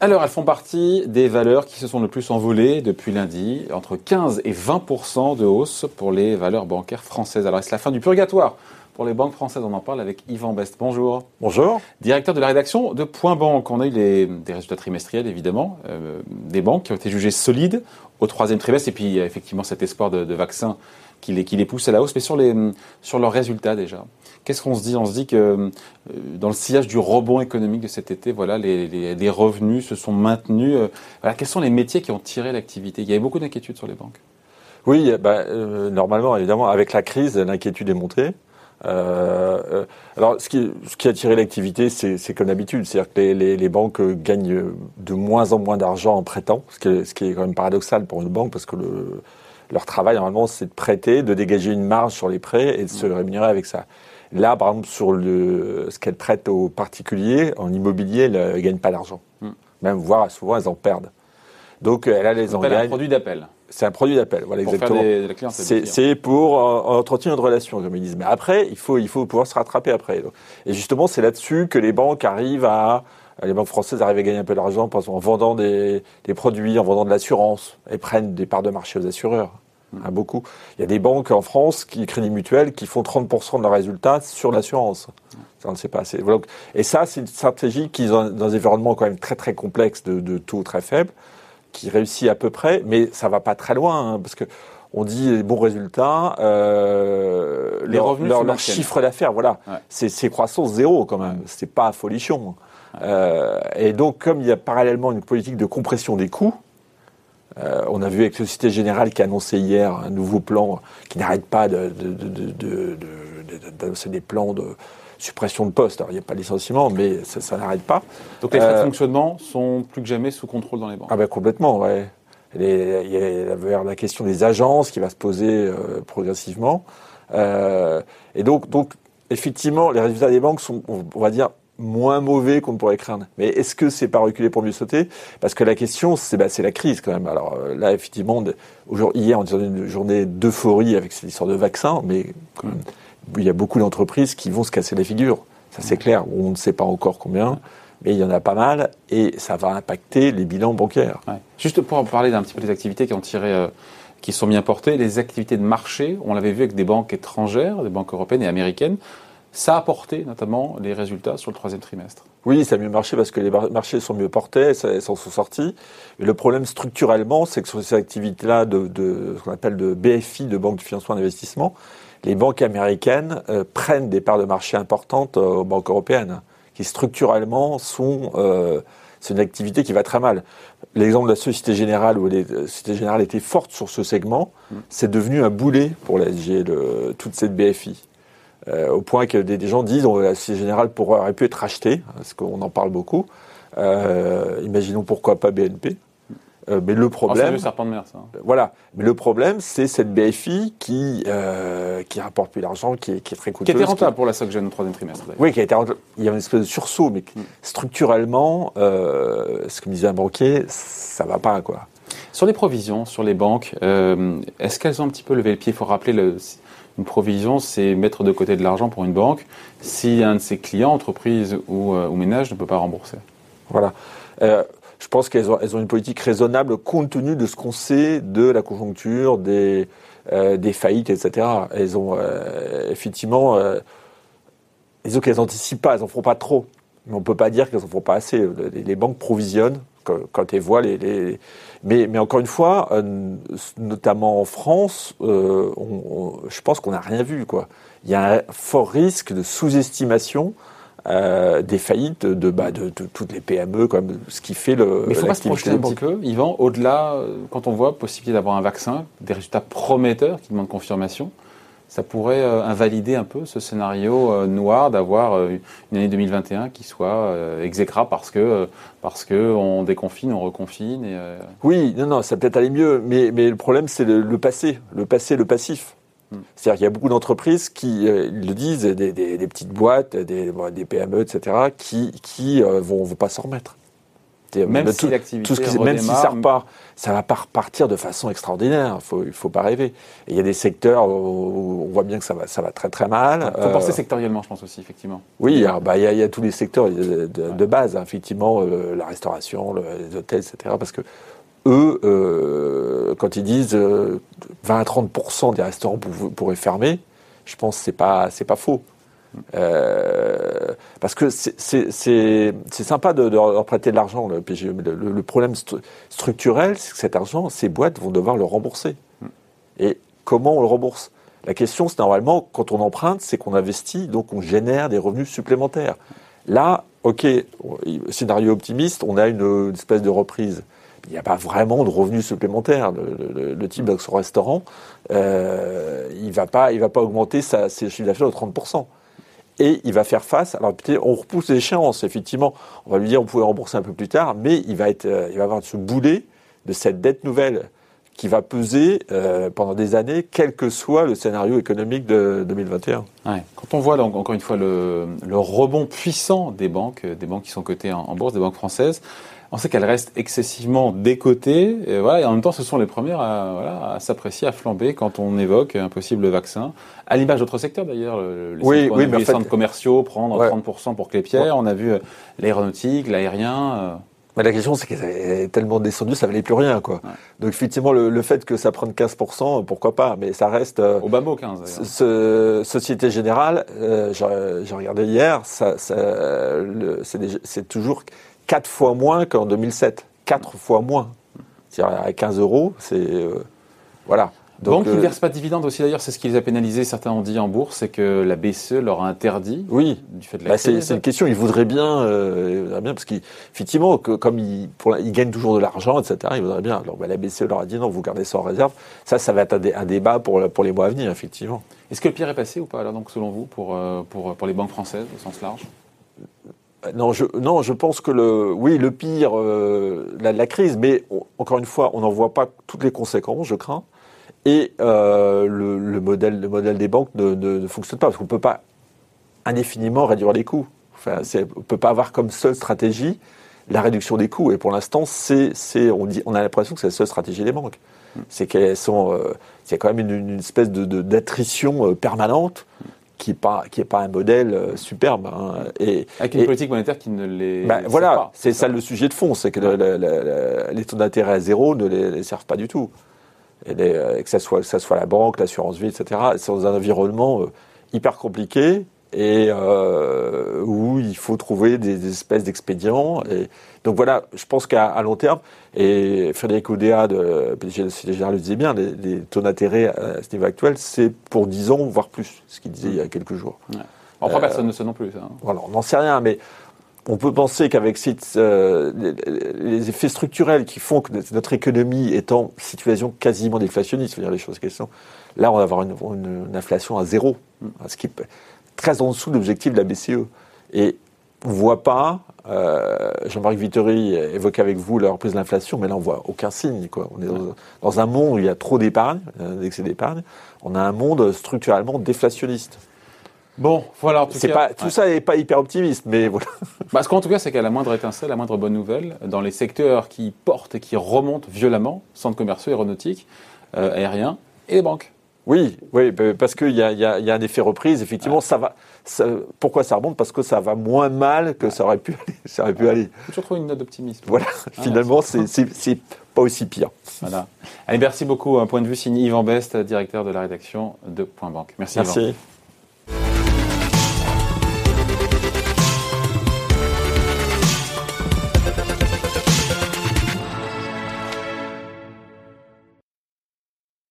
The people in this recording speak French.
Alors, elles font partie des valeurs qui se sont le plus envolées depuis lundi, entre 15 et 20% de hausse pour les valeurs bancaires françaises. Alors, est-ce la fin du purgatoire pour les banques françaises? On en parle avec Yvan Best. Bonjour. Bonjour. Directeur de la rédaction de Point Banque. On a eu les, des résultats trimestriels, évidemment, euh, des banques qui ont été jugées solides au troisième trimestre, et puis il y a effectivement cet espoir de, de vaccin qui les, qui les pousse à la hausse, mais sur, leurs résultats déjà. Qu'est-ce qu'on se dit? On se dit que euh, dans le sillage du rebond économique de cet été, voilà, les, revenus se sont maintenus. Euh, quels sont les métiers qui ont tiré l'activité? Il y avait beaucoup d'inquiétudes sur les banques. Oui, bah, euh, normalement, évidemment, avec la crise, l'inquiétude est montée. Alors, ce qui, a tiré l'activité, c'est comme d'habitude, c'est-à-dire que les, banques gagnent de moins en moins d'argent en prêtant, ce qui, est, ce qui est quand même paradoxal pour une banque, parce que le, leur travail, normalement, c'est de prêter, de dégager une marge sur les prêts et de se rémunérer avec ça. Là, par exemple, sur le, ce qu'elles prêtent aux particuliers, en immobilier, elles ne gagnent pas d'argent. Mm. Même, voire souvent, elles en perdent. Donc, là, elles en gagnent. un produit d'appel. C'est un produit d'appel, voilà pour exactement. C'est pour euh, entretenir une relation, comme ils disent. Mais après, il faut, il faut pouvoir se rattraper après. Et justement, c'est là-dessus que les banques arrivent à, les banques françaises arrivent à gagner un peu d'argent en vendant des, des, produits, en vendant de l'assurance. Elles prennent des parts de marché aux assureurs. Mmh. Hein, beaucoup. Il y a des banques en France, qui, Crédit Mutuel, qui font 30% de leurs résultats sur l'assurance. Ça, on ne sait pas assez. Et ça, c'est une stratégie qui, dans un environnement quand même très très complexe de, de taux très faibles, qui réussit à peu près, mais ça va pas très loin, hein, parce que on dit les bons résultats, euh, les leur, revenus leur, leur chiffre d'affaires, voilà, ouais. c'est croissance zéro quand même, c'est pas folichon. Euh, et donc, comme il y a parallèlement une politique de compression des coûts, euh, on a vu avec Société Générale qui a annoncé hier un nouveau plan qui n'arrête pas d'annoncer de, de, de, des plans de suppression de postes. Alors, il n'y a pas de licenciement, mais ça, ça n'arrête pas. Donc les frais euh, de fonctionnement sont plus que jamais sous contrôle dans les banques Ah ben complètement, ouais. Il y a la question des agences qui va se poser euh, progressivement. Euh, et donc, donc, effectivement, les résultats des banques sont, on va dire, moins mauvais qu'on pourrait craindre. Mais est-ce que c'est pas reculer pour mieux sauter? Parce que la question, c'est bah, la crise quand même. Alors euh, là, effectivement, hier, on était dans une journée d'euphorie avec cette histoire de vaccin, mais quand même, il y a beaucoup d'entreprises qui vont se casser la figure. Ça, c'est clair. On ne sait pas encore combien, mais il y en a pas mal et ça va impacter les bilans bancaires. Ouais. Juste pour parler d'un petit peu des activités qui ont tiré. Euh, qui sont bien portées, les activités de marché, on l'avait vu avec des banques étrangères, des banques européennes et américaines, ça a porté notamment les résultats sur le troisième trimestre. Oui, ça a mieux marché parce que les marchés sont mieux portés, ça, s'en sont sortis. Mais le problème structurellement, c'est que sur ces activités-là de, de, ce qu'on appelle de BFI, de banque de financement d'investissement, les banques américaines euh, prennent des parts de marché importantes euh, aux banques européennes, qui structurellement sont... Euh, c'est une activité qui va très mal. L'exemple de la Société Générale, où la Société Générale était forte sur ce segment, mmh. c'est devenu un boulet pour la SG, le, toute cette BFI. Euh, au point que des, des gens disent que la Société Générale pourrait, aurait pu être rachetée, parce qu'on en parle beaucoup. Euh, imaginons pourquoi pas BNP. Euh, mais le problème, oh, c'est le serpent de mer, ça. Voilà. Mais le problème, c'est cette BFI qui qui rapporte plus d'argent, qui est, qui est très coûteuse. Qui était rentable qui... pour la SocGen au troisième trimestre. Oui, qui a été rentable. Il y a une espèce de sursaut, mais mm. structurellement, ce que me disait un banquier, ça va pas quoi. Sur les provisions, sur les banques, euh, est-ce qu'elles ont un petit peu levé le pied? Il faut rappeler le une provision, c'est mettre de côté de l'argent pour une banque si un de ses clients, entreprise ou, euh, ménage, ne peut pas rembourser. Voilà. Euh, je pense qu'elles ont, elles ont, une politique raisonnable compte tenu de ce qu'on sait de la conjoncture, des, euh, faillites, etc. Elles ont effectivement, disons qu'elles n'anticipent pas, elles n'en font pas trop. Mais on ne peut pas dire qu'elles n'en font pas assez. Les banques provisionnent quand, elles voient les, les, mais, mais encore une fois, euh, notamment en France, euh, on, on, je pense qu'on n'a rien vu. Quoi. Il y a un fort risque de sous-estimation euh, des faillites de, bah, de, de, toutes les PME, comme ce qui fait le. Mais il faut pas se projeter un petit peu, Yvan, au-delà, quand on voit possibilité d'avoir un vaccin, des résultats prometteurs qui demandent confirmation ça pourrait euh, invalider un peu ce scénario euh, noir d'avoir euh, une année 2021 qui soit exécrable parce que parce que on déconfine, on reconfine. Et, Oui, non, non, ça peut être aller mieux, mais mais le problème c'est le, le, passé, le passé, le passif. Hmm. C'est-à-dire qu'il y a beaucoup d'entreprises qui euh, le disent, des, des, des, petites boîtes, des, des PME, etc., qui qui euh, vont, vont pas s'en remettre. Même si l'activité tout ce qui, même si ça repart, ça va pas repartir de façon extraordinaire. Faut, il faut pas rêver. il y a des secteurs où on voit bien que ça va, ça va très très mal. Il faut penser sectoriellement, je pense aussi, effectivement. Oui, bah, il y, a, y, a tous les secteurs de, base, hein, effectivement, la restauration, les hôtels, etc. Parce que eux, euh, quand ils disent 20 euh, à 30% des restaurants pourraient fermer, je pense que c'est pas c'est pas faux. Euh, parce que c'est sympa de, leur prêter de l'argent, le PGE, mais le, problème structurel, c'est que cet argent, ces boîtes vont devoir le rembourser. Et comment on le rembourse? La question, c'est normalement, quand on emprunte, c'est qu'on investit, donc on génère des revenus supplémentaires. Là, ok, scénario optimiste, on a une espèce de reprise il n'y a pas vraiment de revenus supplémentaires. Le, type de son restaurant, euh, il ne va, pas, va pas augmenter sa, ses chiffres d'affaires de 30%. Et il va faire face. Alors, on repousse l'échéance, effectivement. On va lui dire on pouvait rembourser un peu plus tard, mais il va, être, euh, il va avoir ce boulet de cette dette nouvelle qui va peser euh, pendant des années, quel que soit le scénario économique de 2021. Quand on voit, donc, encore une fois, le, rebond puissant des banques, des banques qui sont cotées en bourse, des banques françaises, on sait qu'elles restent excessivement décotées, et, voilà, et en même temps, ce sont les premières à, voilà, à s'apprécier, à flamber quand on évoque un possible vaccin. À l'image d'autres secteurs d'ailleurs, les, oui, oui, les centres commerciaux prendre 30% pour Clépierre, on a vu euh, l'aéronautique, l'aérien. Euh. Mais la question, c'est qu'elle est tellement descendu, ça valait plus rien, quoi. Donc effectivement, le, fait que ça prenne 15%, pourquoi pas, mais ça reste. Euh, Au bas mot 15. Ce, Société Générale, j'ai regardé hier, ça, ça c'est toujours quatre fois moins qu'en 2007. Quatre fois moins. C'est-à-dire à 15 euros, c'est. Euh, voilà. Donc, ils ne euh, versent pas de dividendes aussi d'ailleurs, c'est ce qui les a pénalisés, certains ont dit en bourse, c'est que la BCE leur a interdit oui. du fait de la bah C'est une question, ils voudraient bien, euh, bien parce qu'effectivement, comme ils, ils, gagnent toujours de l'argent, etc., ils voudraient bien. Alors bah, la BCE leur a dit non, vous gardez ça en réserve. Ça, ça va être un, débat pour, pour les mois à venir, effectivement. Est-ce que le pire est passé ou pas alors donc selon vous pour, pour, pour les banques françaises au sens large? Non je, non, je pense que le, oui, le pire, euh, la, crise, mais encore une fois, on n'en voit pas toutes les conséquences, je crains. Et euh, le, modèle, le modèle des banques ne, fonctionne pas, parce qu'on ne peut pas indéfiniment réduire les coûts. Enfin, on ne peut pas avoir comme seule stratégie la réduction des coûts. Et pour l'instant, c'est, on, dit, on a l'impression que c'est la seule stratégie des banques. C'est qu'elles sont, euh, y a quand même une, espèce de, d'attrition permanente qui n'est pas, qui est pas un modèle euh, superbe. Hein. Et, Avec une politique monétaire qui ne les. Ben, voilà, c'est ça. le sujet de fond, c'est que les taux d'intérêt à zéro ne les, servent pas du tout. Et euh, que, ça soit, que ça soit la banque, l'assurance vie, etc. C'est dans un environnement euh, hyper compliqué et où il faut trouver des, espèces d'expédients. Et donc voilà, je pense qu'à long terme, et Frédéric Oudéa de PDG Général le disait bien, les, taux d'intérêt à ce niveau actuel, c'est pour 10 ans, voire plus, ce qu'il disait il y a quelques jours. Ouais. En euh, personne ne sait non plus. Ça. Hein. Voilà, on n'en sait rien, mais on peut penser qu'avec euh, les, effets structurels qui font que notre économie est en situation quasiment déflationniste, à dire les choses sont, là on va avoir une, inflation à zéro, mm. ce qui très en dessous de l'objectif de la BCE. Et on ne voit pas, euh, Jean-Marc Vittori évoque avec vous la reprise de l'inflation, mais là on voit aucun signe. Quoi. On est dans, un monde où il y a trop d'épargne, un excès d'épargne. On a un monde structurellement déflationniste. Bon, voilà. En tout, cas, pas, tout ça n'est pas hyper optimiste, mais voilà. Bah, ce qu'en tout cas, c'est qu'à la moindre étincelle, la moindre bonne nouvelle, dans les secteurs qui portent et qui remontent violemment, centres commerciaux, aéronautiques, euh, aériens et les banques. Oui, oui, parce qu'il y, y, a un effet reprise. Effectivement, ça va. pourquoi ça remonte? Parce que ça va moins mal que ça aurait pu aller. Ça aurait pu aller. Je trouve une note d'optimisme. Voilà. Ah, finalement, c'est pas aussi pire. Voilà. Allez, merci beaucoup. Un point de vue signé Yvan Best, directeur de la rédaction de Point Banque. Merci. Merci.